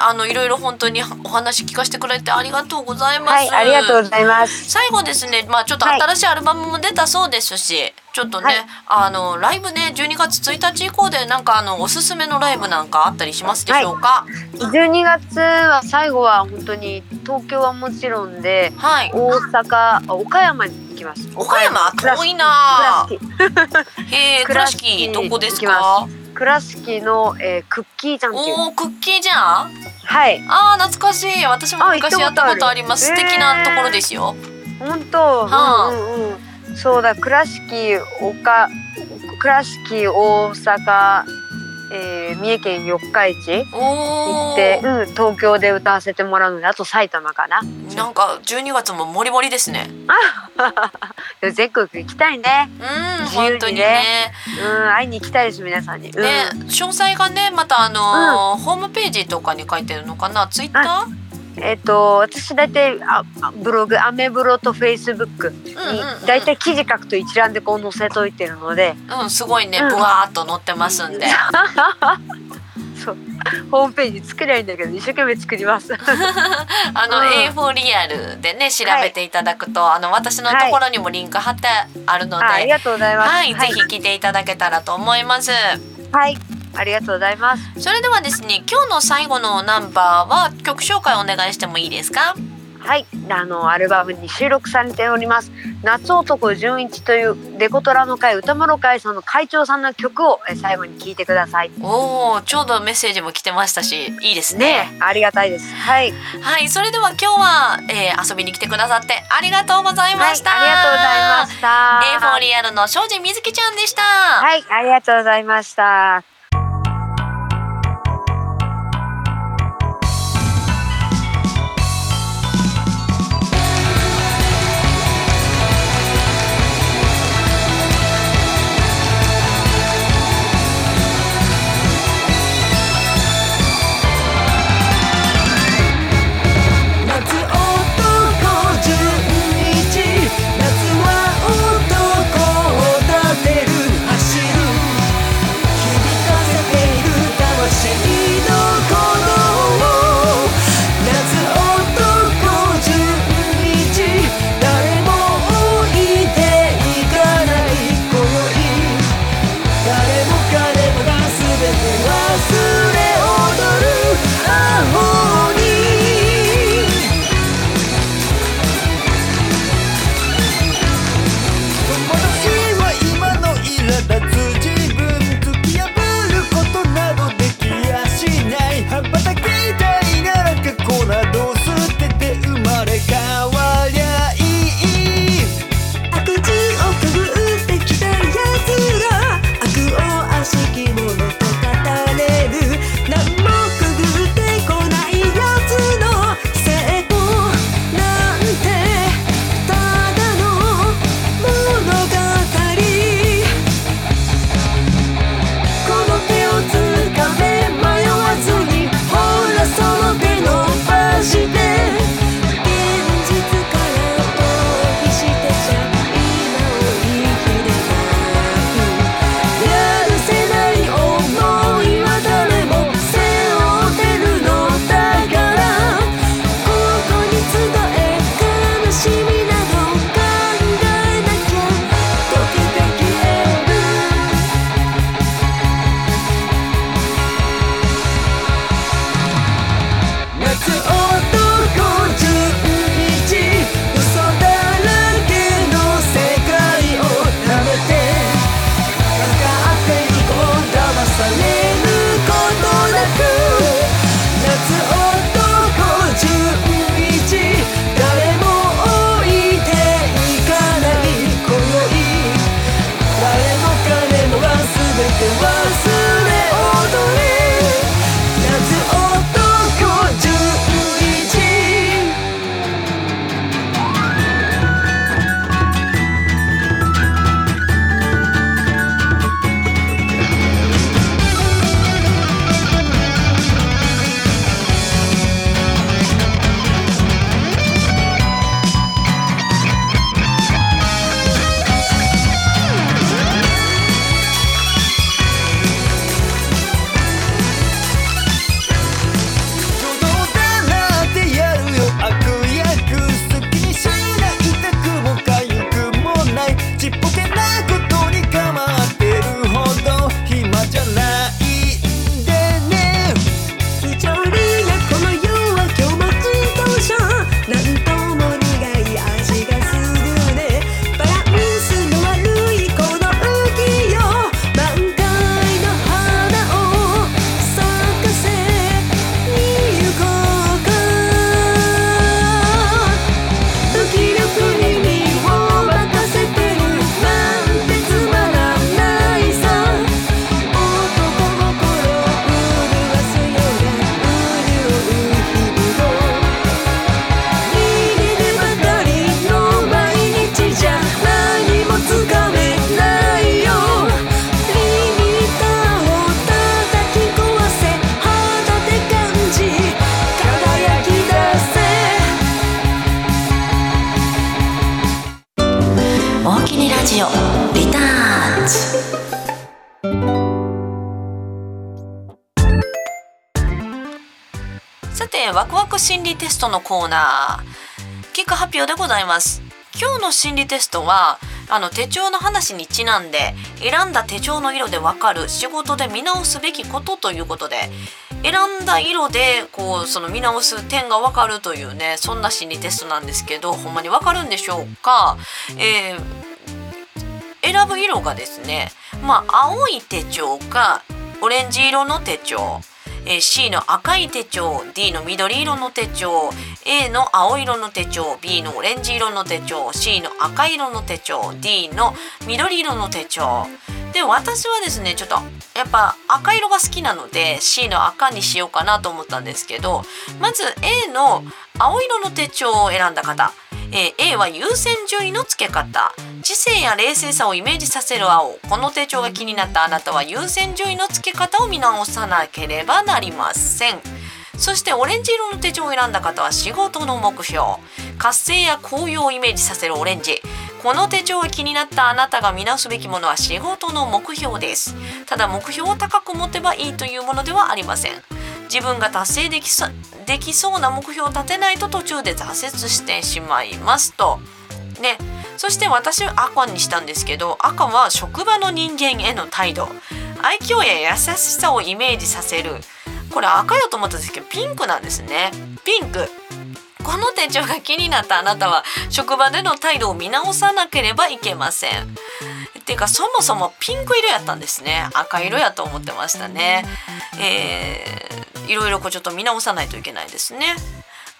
あのいろいろ本当にお話聞かせてくれてありがとうございます。はいありがとうございます。最後ですねまあちょっと新しいアルバムも出たそうですし、ちょっとね、はい。あのライブね12月1日以降でなんかあのおすすめのライブなんかあったりしますでしょうか？12月は最後は本当に東京はもちろんではい。大阪あ岡山に行きます。岡山？遠いなへえ倉 倉敷敷どこですか？ま。倉敷の、えー、クッキーちゃんっていうおおクッキーじゃん。はい。あー懐かしい。私もあ昔やったことあります。素敵なところですよ、本当、はあうんうん。うん、そうだ倉敷岡倉敷大阪、えー、三重県四日市行って、うん、東京で歌わせてもらうのであと埼玉かな。なんか12月もモリモリですね。全国行きたいね。うん本当にね。うん会いに行きたいです皆さんに、うん、ね詳細がねまたあのーホームページとかに書いてるのかな？ツイッター？えっ、と私大体ああブログアメブロとフェイスブックに大体記事書くと一覧でこう載せといてるので。うんすごいね。うん。ブワーっと載ってますんで、そう。ホームページ作りゃいいんだけど一生懸命作ります。あの、うん。A4 リアルでね調べていただくと、あの私のところにもリンク貼ってあるので、あありがとうございます。はい、ぜひ聞いていただけたらと思います。はいありがとうございます。それではですね、今日の最後のナンバーは曲紹介お願いしてもいいですか？はい、あのアルバムに収録されております。夏男純一というデコトラの会歌丸会さんの会長さんの曲をえ最後に聞いてください。おお、ちょうどメッセージも来てましたし、いいですね。ねありがたいです。はい、はい、それでは今日は、えー遊びに来てくださってありがとうございはい、ありました。がとうございました。エーフォーリアルの庄司みずきちゃんでした。はいありがとうございました心理テストのコーナー結果発表でございます。今日の心理テストはあの手帳の話にちなんで選んだ手帳の色でわかる仕事で見直すべきことということで選んだ色でこうその見直す点がわかるというねそんな心理テストなんですけどほんまにわかるんでしょうか、えー、選ぶ色がですねまあ青い手帳かオレンジ色の手帳。え C の赤い手帳 D の緑色の手帳 A の青色の手帳 B のオレンジ色の手帳 C の赤色の手帳 D の緑色の手帳。で私はですねちょっとやっぱ赤色が好きなので C の赤にしようかなと思ったんですけどまず A の青色の手帳を選んだ方。えー、A は優先順位の付け方。知性や冷静さをイメージさせる青。この手帳が気になったあなたは優先順位の付け方を見直さなければなりません。そしてオレンジ色の手帳を選んだ方は仕事の目標。活性や紅葉をイメージさせるオレンジ。この手帳が気になったあなたが見直すべきものは仕事の目標です。ただ目標を高く持てばいいというものではありません。自分が達成できそできそうな目標を立てないと途中で挫折してしまいますと。でそして私は赤にしたんですけど赤は職場の人間への態度。愛嬌や優しさをイメージさせる。これ赤よと思ったんですけどピンクなんですね。ピンク。この手帳が気になったあなたは職場での態度を見直さなければいけません。ていうかそもそもピンク色やったんですね。赤色やと思ってましたね。えー、いろいろこうちょっと見直さないといけないですね。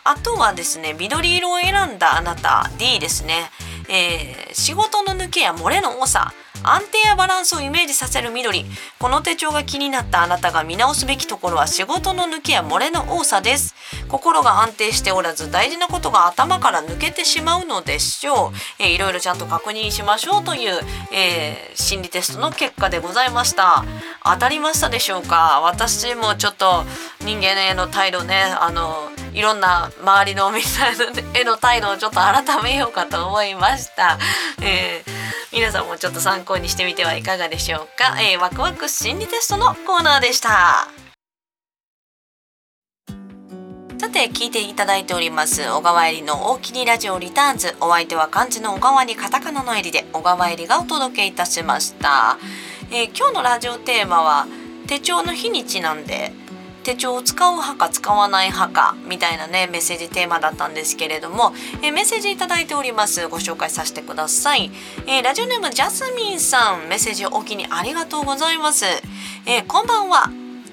あとはですね緑色を選んだあなた D ですね、えー、仕事の抜けや漏れの多さ。安定やバランスをイメージさせる緑。この手帳が気になったあなたが見直すべきところは仕事の抜けや漏れの多さです。心が安定しておらず大事なことが頭から抜けてしまうのでしょう、えー、いろいろちゃんと確認しましょうという、えー、心理テストの結果でございました。当たりましたでしょうか？私もちょっと人間への態度ねあのいろんな周りのみんへの態度をちょっと改めようかと思いました、えー皆さんもちょっと参考にしてみてはいかがでしょうか、えー、ワクワク心理テストのコーナーでした。さて聞いていただいております小川えりの大きにラジオリターンズ。お相手は漢字の小川にカタカナのえりで小川えりがお届けいたしました、えー、今日のラジオテーマは手帳の日にちなんで手帳を使う派か使わない派かみたいなねメッセージテーマだったんですけれども、えー、メッセージ頂いております。ご紹介させてください、えー、ラジオネームジャスミンさんメッセージおおきにありがとうございます、え、こんばんは。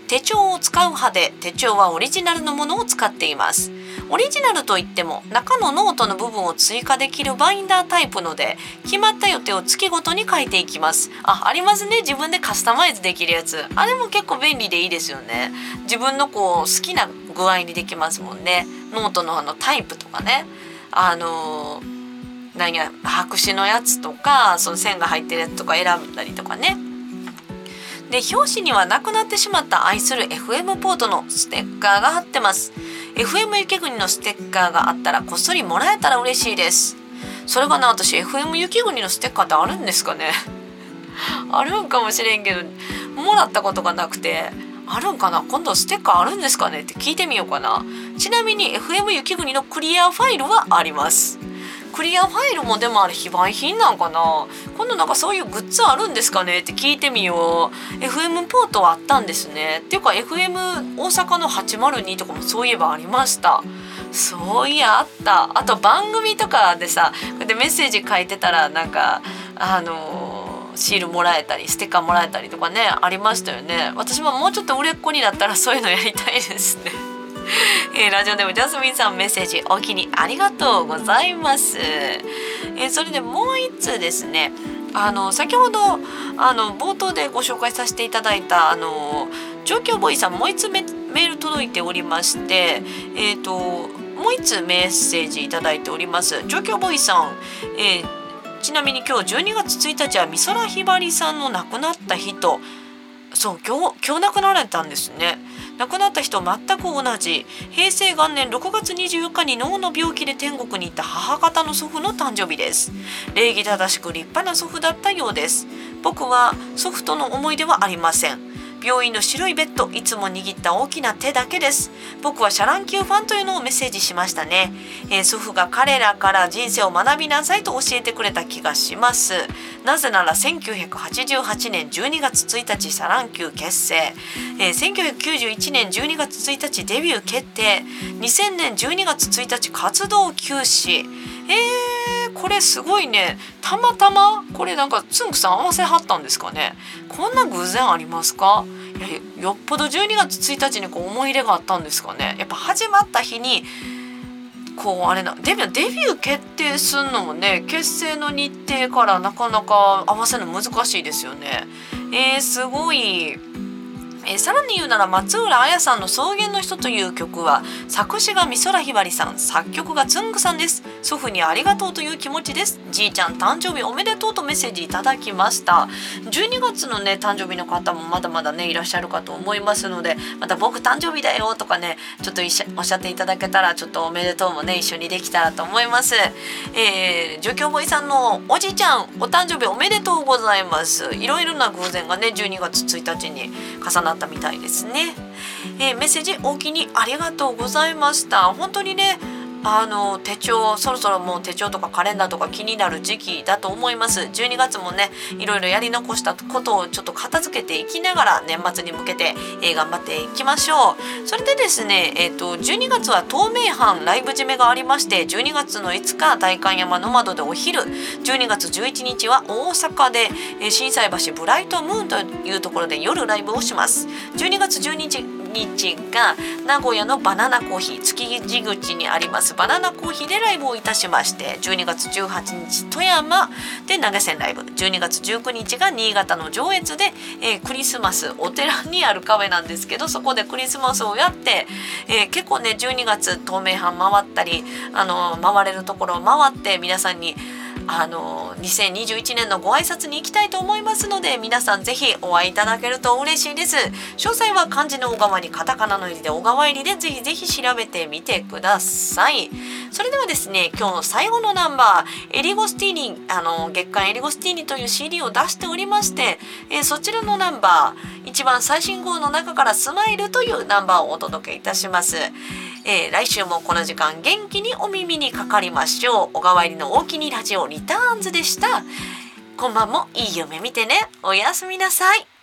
手帳を使う派で手帳はオリジナルのものを使っています。オリジナルといっても中のノートの部分を追加できるバインダータイプので決まった予定を月ごとに書いていきます。あありますね。自分でカスタマイズできるやつ。あれも結構便利でいいですよね。自分のこう好きな具合にできますもんね。ノートのあのタイプとかね。あのー、何や白紙のやつとかその線が入ってるやつとか選んだりとかね。で表紙にはなくなってしまった愛する FM ポートのステッカーが貼ってます。FM 雪国のステッカーがあったらこっそりもらえたら嬉しいです。それがな私 FM 雪国のステッカーってあるんですかね？あるんかもしれんけどもらったことがなくてあるんかな？今度ステッカーあるんですかね？って聞いてみようかな。ちなみに FM 雪国のクリアファイルはあります。クリアファイルもでもあれ非売品なんかな？今度なんかそういうグッズあるんですかね？って聞いてみよう。FM ポートはあったんですね。っていうか FM 大阪の802とかもそういえばありました。そういやあった。あと番組とかでさこうやってメッセージ書いてたらなんかあのー、シールもらえたりステッカーもらえたりとかねありましたよね。私ももうちょっと売れっ子になったらそういうのやりたいですね。えー、ラジオでもジャスミンさんメッセージお気にありがとうございます。えー、それでもう一通ですね。あの先ほどあの冒頭でご紹介させていただいたあの状況ボーイさんもう一つメール届いておりまして、えっ、ー、ともう一つメッセージいただいております。状況ボーイさん、えー、ちなみに今日12月1日は美空ひばりさんの亡くなった日とそう今日今日亡くなられたんですね。亡くなった人全く同じ。平成元年6月24日に脳の病気で天国に行った母方の祖父の誕生日です。礼儀正しく立派な祖父だったようです。僕は祖父との思い出はありません。病院の白いベッドいつも握った大きな手だけです。僕はシャラン級ファンというのをメッセージしましたね、えー、祖父が彼らから人生を学びなさいと教えてくれた気がします。なぜなら1988年12月1日シャラン級結成、えー、1991年12月1日デビュー決定。2000年12月1日活動休止。えー、これすごいね。たまたまこれなんかつんくさん合わせはったんですかね。こんな偶然ありますか？いやよっぽど12月1日にこう思い入れがあったんですかね。やっぱ始まった日にこうあれなデビューデビュー決定すんのもね結成の日程からなかなか合わせるの難しいですよね。えー、すごい。えー、さらに言うなら松浦彩さんの「草原の人」という曲は作詞が美空ひばりさん作曲がつんぐさんです。祖父にありがとうという気持ちです。じいちゃん誕生日おめでとうとメッセージいただきました。12月のね誕生日の方もまだまだねいらっしゃるかと思いますのでまた僕誕生日だよとかねちょっとおっしゃっていただけたらちょっとおめでとうもね一緒にできたらと思います。えー、助教ボイさんのおじいちゃんお誕生日おめでとうございます。いろいろな偶然がね12月1日に重なったみたいですね、えー、メッセージ大きにありがとうございました。本当にねあの手帳そろそろもう手帳とかカレンダーとか気になる時期だと思います。12月もねいろいろやり残したことをちょっと片付けていきながら年末に向けて、えー、頑張っていきましょう。それでですねえっ、ー、と12月は東名阪ライブ締めがありまして12月の5日代官山の窓でお昼12月11日は大阪で、えー、心斎橋ブライトムーンというところで夜ライブをします。12月12日日が名古屋のバナナコーヒー築地口にあります。バナナコーヒーでライブをいたしまして12月18日富山で投げ銭ライブ。12月19日が新潟の上越で、えー、クリスマスお寺にあるカフェなんですけどそこでクリスマスをやって、えー、結構ね12月東名阪回ったりあの回れるところを回って皆さんにあの2021年のご挨拶に行きたいと思いますので皆さんぜひお会いいただけると嬉しいです。詳細は漢字の小川にカタカナの入りで小川入りでぜひぜひ調べてみてください。それではですね今日の最後のナンバーエリゴスティーニあの月刊エリゴスティーニという CD を出しておりまして、え、そちらのナンバー一番最新号の中からスマイルというナンバーをお届けいたします。えー、来週もこの時間元気にお耳にかかりましょう。小川入りの大きにラジオリターンズでした。こんばんもいい夢見てね。おやすみなさい。